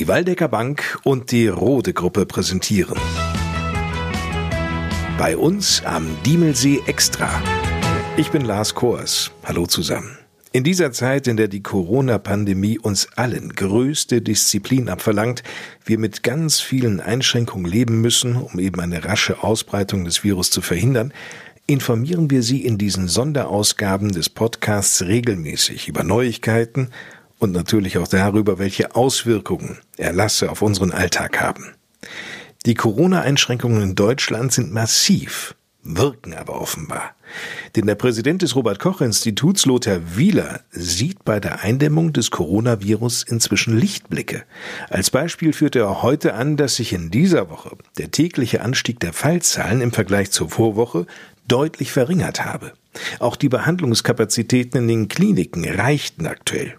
Die Waldecker Bank und die Rode Gruppe präsentieren. Bei uns am Diemelsee Extra. Ich bin Lars Kors. Hallo zusammen. In dieser Zeit, in der die Corona-Pandemie uns allen größte Disziplin abverlangt, wir mit ganz vielen Einschränkungen leben müssen, um eben eine rasche Ausbreitung des Virus zu verhindern, informieren wir Sie in diesen Sonderausgaben des Podcasts regelmäßig über Neuigkeiten, und natürlich auch darüber, welche Auswirkungen Erlasse auf unseren Alltag haben. Die Corona-Einschränkungen in Deutschland sind massiv, wirken aber offenbar. Denn der Präsident des Robert Koch Instituts, Lothar Wieler, sieht bei der Eindämmung des Coronavirus inzwischen Lichtblicke. Als Beispiel führt er heute an, dass sich in dieser Woche der tägliche Anstieg der Fallzahlen im Vergleich zur Vorwoche deutlich verringert habe. Auch die Behandlungskapazitäten in den Kliniken reichten aktuell.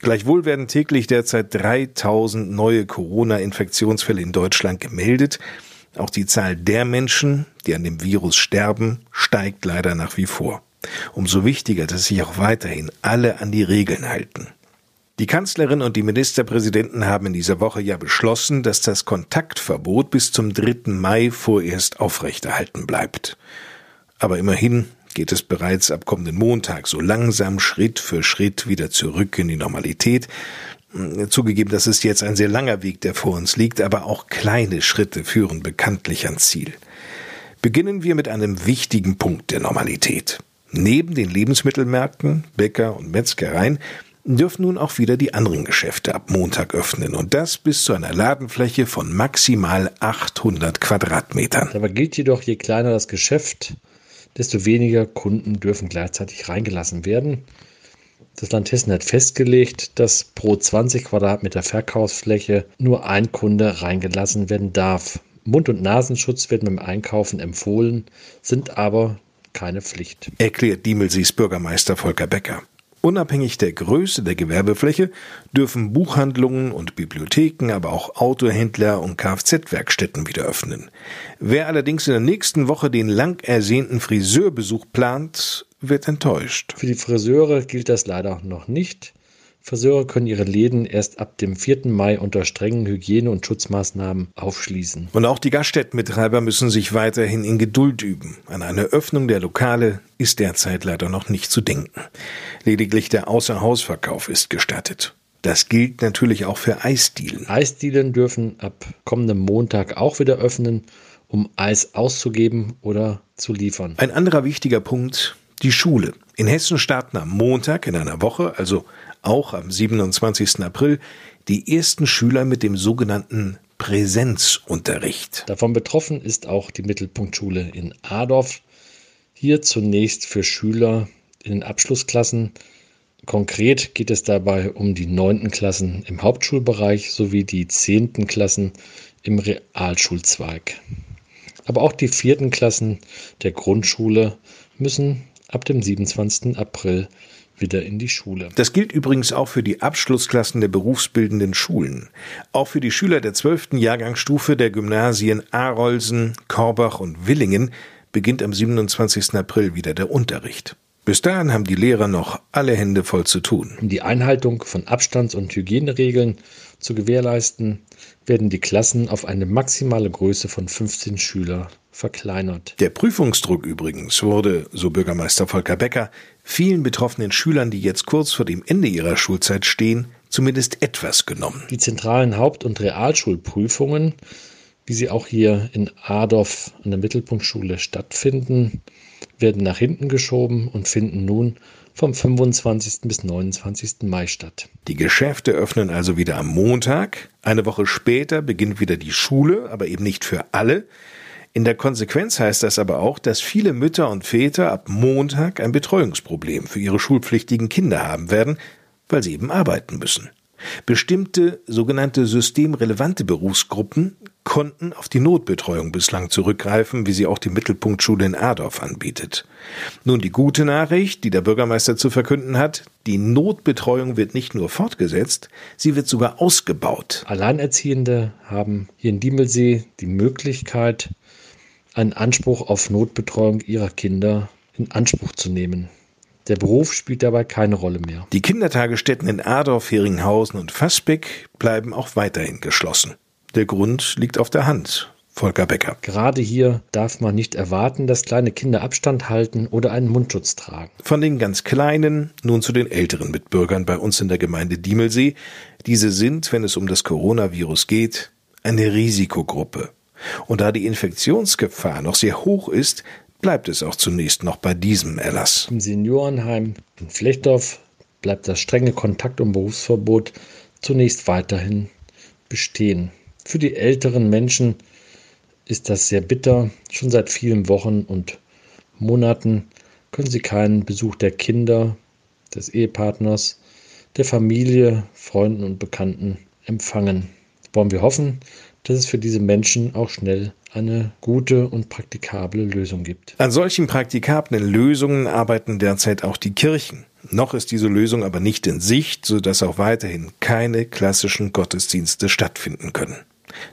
Gleichwohl werden täglich derzeit 3000 neue Corona-Infektionsfälle in Deutschland gemeldet. Auch die Zahl der Menschen, die an dem Virus sterben, steigt leider nach wie vor. Umso wichtiger, dass sich auch weiterhin alle an die Regeln halten. Die Kanzlerin und die Ministerpräsidenten haben in dieser Woche ja beschlossen, dass das Kontaktverbot bis zum 3. Mai vorerst aufrechterhalten bleibt. Aber immerhin geht es bereits ab kommenden Montag so langsam Schritt für Schritt wieder zurück in die Normalität. Zugegeben, das ist jetzt ein sehr langer Weg, der vor uns liegt, aber auch kleine Schritte führen bekanntlich ans Ziel. Beginnen wir mit einem wichtigen Punkt der Normalität. Neben den Lebensmittelmärkten, Bäcker und Metzgereien dürfen nun auch wieder die anderen Geschäfte ab Montag öffnen und das bis zu einer Ladenfläche von maximal 800 Quadratmetern. Dabei gilt jedoch, je kleiner das Geschäft, desto weniger Kunden dürfen gleichzeitig reingelassen werden. Das Land Hessen hat festgelegt, dass pro 20 Quadratmeter Verkaufsfläche nur ein Kunde reingelassen werden darf. Mund- und Nasenschutz werden beim Einkaufen empfohlen, sind aber keine Pflicht. Erklärt Diemelsees Bürgermeister Volker Becker. Unabhängig der Größe der Gewerbefläche dürfen Buchhandlungen und Bibliotheken, aber auch Autohändler und Kfz-Werkstätten wieder öffnen. Wer allerdings in der nächsten Woche den lang ersehnten Friseurbesuch plant, wird enttäuscht. Für die Friseure gilt das leider noch nicht. Friseure können ihre Läden erst ab dem 4. Mai unter strengen Hygiene- und Schutzmaßnahmen aufschließen. Und auch die Gaststättenbetreiber müssen sich weiterhin in Geduld üben. An eine Öffnung der Lokale ist derzeit leider noch nicht zu denken. Lediglich der Außerhausverkauf ist gestattet. Das gilt natürlich auch für Eisdielen. Eisdielen dürfen ab kommendem Montag auch wieder öffnen, um Eis auszugeben oder zu liefern. Ein anderer wichtiger Punkt, die Schule. In Hessen starten am Montag in einer Woche, also auch am 27. April, die ersten Schüler mit dem sogenannten Präsenzunterricht. Davon betroffen ist auch die Mittelpunktschule in Adorf. Hier zunächst für Schüler in den Abschlussklassen. Konkret geht es dabei um die neunten Klassen im Hauptschulbereich sowie die zehnten Klassen im Realschulzweig. Aber auch die vierten Klassen der Grundschule müssen ab dem 27. April wieder in die Schule. Das gilt übrigens auch für die Abschlussklassen der berufsbildenden Schulen. Auch für die Schüler der 12. Jahrgangsstufe der Gymnasien Arolsen, Korbach und Willingen beginnt am 27. April wieder der Unterricht. Bis dahin haben die Lehrer noch alle Hände voll zu tun. Die Einhaltung von Abstands- und Hygieneregeln zu gewährleisten, werden die Klassen auf eine maximale Größe von 15 Schüler verkleinert. Der Prüfungsdruck übrigens wurde, so Bürgermeister Volker Becker, vielen betroffenen Schülern, die jetzt kurz vor dem Ende ihrer Schulzeit stehen, zumindest etwas genommen. Die zentralen Haupt- und Realschulprüfungen, wie sie auch hier in Adorf an der Mittelpunktschule stattfinden, werden nach hinten geschoben und finden nun vom 25. bis 29. Mai statt. Die Geschäfte öffnen also wieder am Montag. Eine Woche später beginnt wieder die Schule, aber eben nicht für alle. In der Konsequenz heißt das aber auch, dass viele Mütter und Väter ab Montag ein Betreuungsproblem für ihre schulpflichtigen Kinder haben werden, weil sie eben arbeiten müssen. Bestimmte sogenannte systemrelevante Berufsgruppen konnten auf die Notbetreuung bislang zurückgreifen, wie sie auch die Mittelpunktschule in Adorf anbietet. Nun die gute Nachricht, die der Bürgermeister zu verkünden hat, die Notbetreuung wird nicht nur fortgesetzt, sie wird sogar ausgebaut. Alleinerziehende haben hier in Diemelsee die Möglichkeit, einen Anspruch auf Notbetreuung ihrer Kinder in Anspruch zu nehmen. Der Beruf spielt dabei keine Rolle mehr. Die Kindertagesstätten in Adorf, Heringhausen und Fassbeck bleiben auch weiterhin geschlossen. Der Grund liegt auf der Hand. Volker Becker. Gerade hier darf man nicht erwarten, dass kleine Kinder Abstand halten oder einen Mundschutz tragen. Von den ganz Kleinen nun zu den älteren Mitbürgern bei uns in der Gemeinde Diemelsee. Diese sind, wenn es um das Coronavirus geht, eine Risikogruppe. Und da die Infektionsgefahr noch sehr hoch ist, bleibt es auch zunächst noch bei diesem Erlass. Im Seniorenheim in Flechtdorf bleibt das strenge Kontakt- und Berufsverbot zunächst weiterhin bestehen. Für die älteren Menschen ist das sehr bitter. Schon seit vielen Wochen und Monaten können sie keinen Besuch der Kinder, des Ehepartners, der Familie, Freunden und Bekannten empfangen. Wollen wir hoffen, dass es für diese Menschen auch schnell eine gute und praktikable Lösung gibt. An solchen praktikablen Lösungen arbeiten derzeit auch die Kirchen. Noch ist diese Lösung aber nicht in Sicht, sodass auch weiterhin keine klassischen Gottesdienste stattfinden können.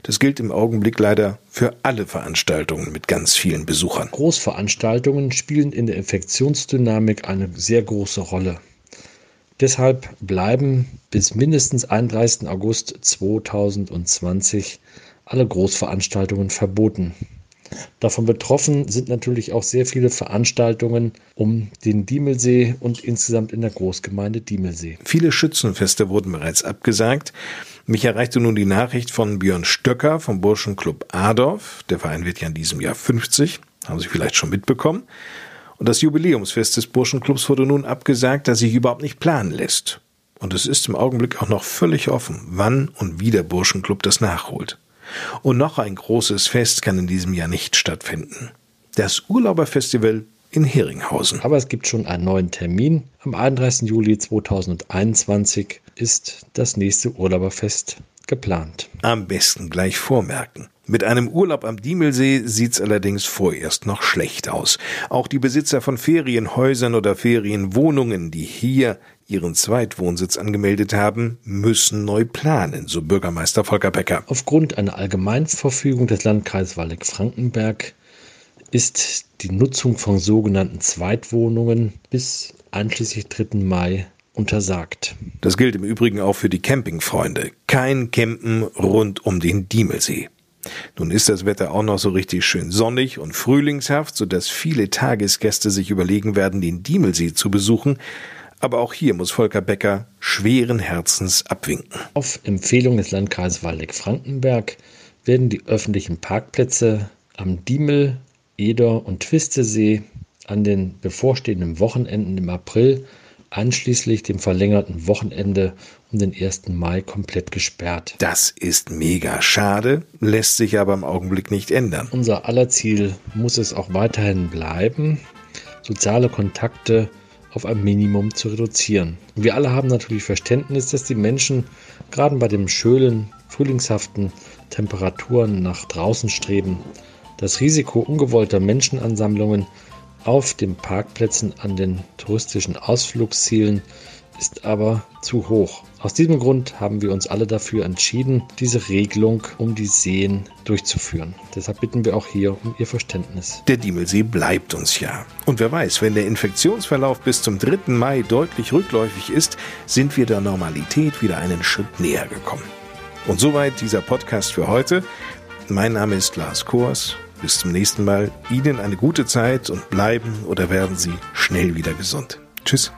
Das gilt im Augenblick leider für alle Veranstaltungen mit ganz vielen Besuchern. Großveranstaltungen spielen in der Infektionsdynamik eine sehr große Rolle. Deshalb bleiben bis mindestens 31. August 2020 alle Großveranstaltungen verboten. Davon betroffen sind natürlich auch sehr viele Veranstaltungen um den Diemelsee und insgesamt in der Großgemeinde Diemelsee. Viele Schützenfeste wurden bereits abgesagt. Mich erreichte nun die Nachricht von Björn Stöcker vom Burschenclub Adorf. Der Verein wird ja in diesem Jahr 50, haben Sie vielleicht schon mitbekommen. Und das Jubiläumsfest des Burschenclubs wurde nun abgesagt, da sich überhaupt nicht planen lässt. Und es ist im Augenblick auch noch völlig offen, wann und wie der Burschenclub das nachholt. Und noch ein großes Fest kann in diesem Jahr nicht stattfinden. Das Urlauberfestival in Heringhausen. Aber es gibt schon einen neuen Termin. Am 31. Juli 2021 ist das nächste Urlauberfest geplant. Am besten gleich vormerken. Mit einem Urlaub am Diemelsee sieht's allerdings vorerst noch schlecht aus. Auch die Besitzer von Ferienhäusern oder Ferienwohnungen, die hier ihren Zweitwohnsitz angemeldet haben, müssen neu planen, so Bürgermeister Volker Becker. Aufgrund einer Allgemeinverfügung des Landkreises Waldeck-Frankenberg ist die Nutzung von sogenannten Zweitwohnungen bis einschließlich 3. Mai untersagt. Das gilt im Übrigen auch für die Campingfreunde. Kein Campen rund um den Diemelsee. Nun ist das Wetter auch noch so richtig schön sonnig und frühlingshaft, sodass viele Tagesgäste sich überlegen werden, den Diemelsee zu besuchen. Aber auch hier muss Volker Becker schweren Herzens abwinken. Auf Empfehlung des Landkreises Waldeck-Frankenberg werden die öffentlichen Parkplätze am Diemel, Eder und Twistesee an den bevorstehenden Wochenenden im April anschließend dem verlängerten Wochenende um den 1. Mai komplett gesperrt. Das ist mega schade, lässt sich aber im Augenblick nicht ändern. Unser aller Ziel muss es auch weiterhin bleiben, soziale Kontakte auf ein Minimum zu reduzieren. wir alle haben natürlich Verständnis, dass die Menschen gerade bei den schönen, frühlingshaften Temperaturen nach draußen streben. Das Risiko ungewollter Menschenansammlungen auf den Parkplätzen an den touristischen Ausflugszielen ist aber zu hoch. Aus diesem Grund haben wir uns alle dafür entschieden, diese Regelung um die Seen durchzuführen. Deshalb bitten wir auch hier um Ihr Verständnis. Der Diemelsee bleibt uns ja. Und wer weiß, wenn der Infektionsverlauf bis zum 3. Mai deutlich rückläufig ist, sind wir der Normalität wieder einen Schritt näher gekommen. Und soweit dieser Podcast für heute. Mein Name ist Lars Kors. Bis zum nächsten Mal. Ihnen eine gute Zeit und bleiben oder werden Sie schnell wieder gesund. Tschüss.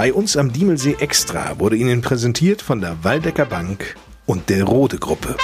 Bei uns am Diemelsee Extra wurde Ihnen präsentiert von der Waldecker Bank und der Rode Gruppe.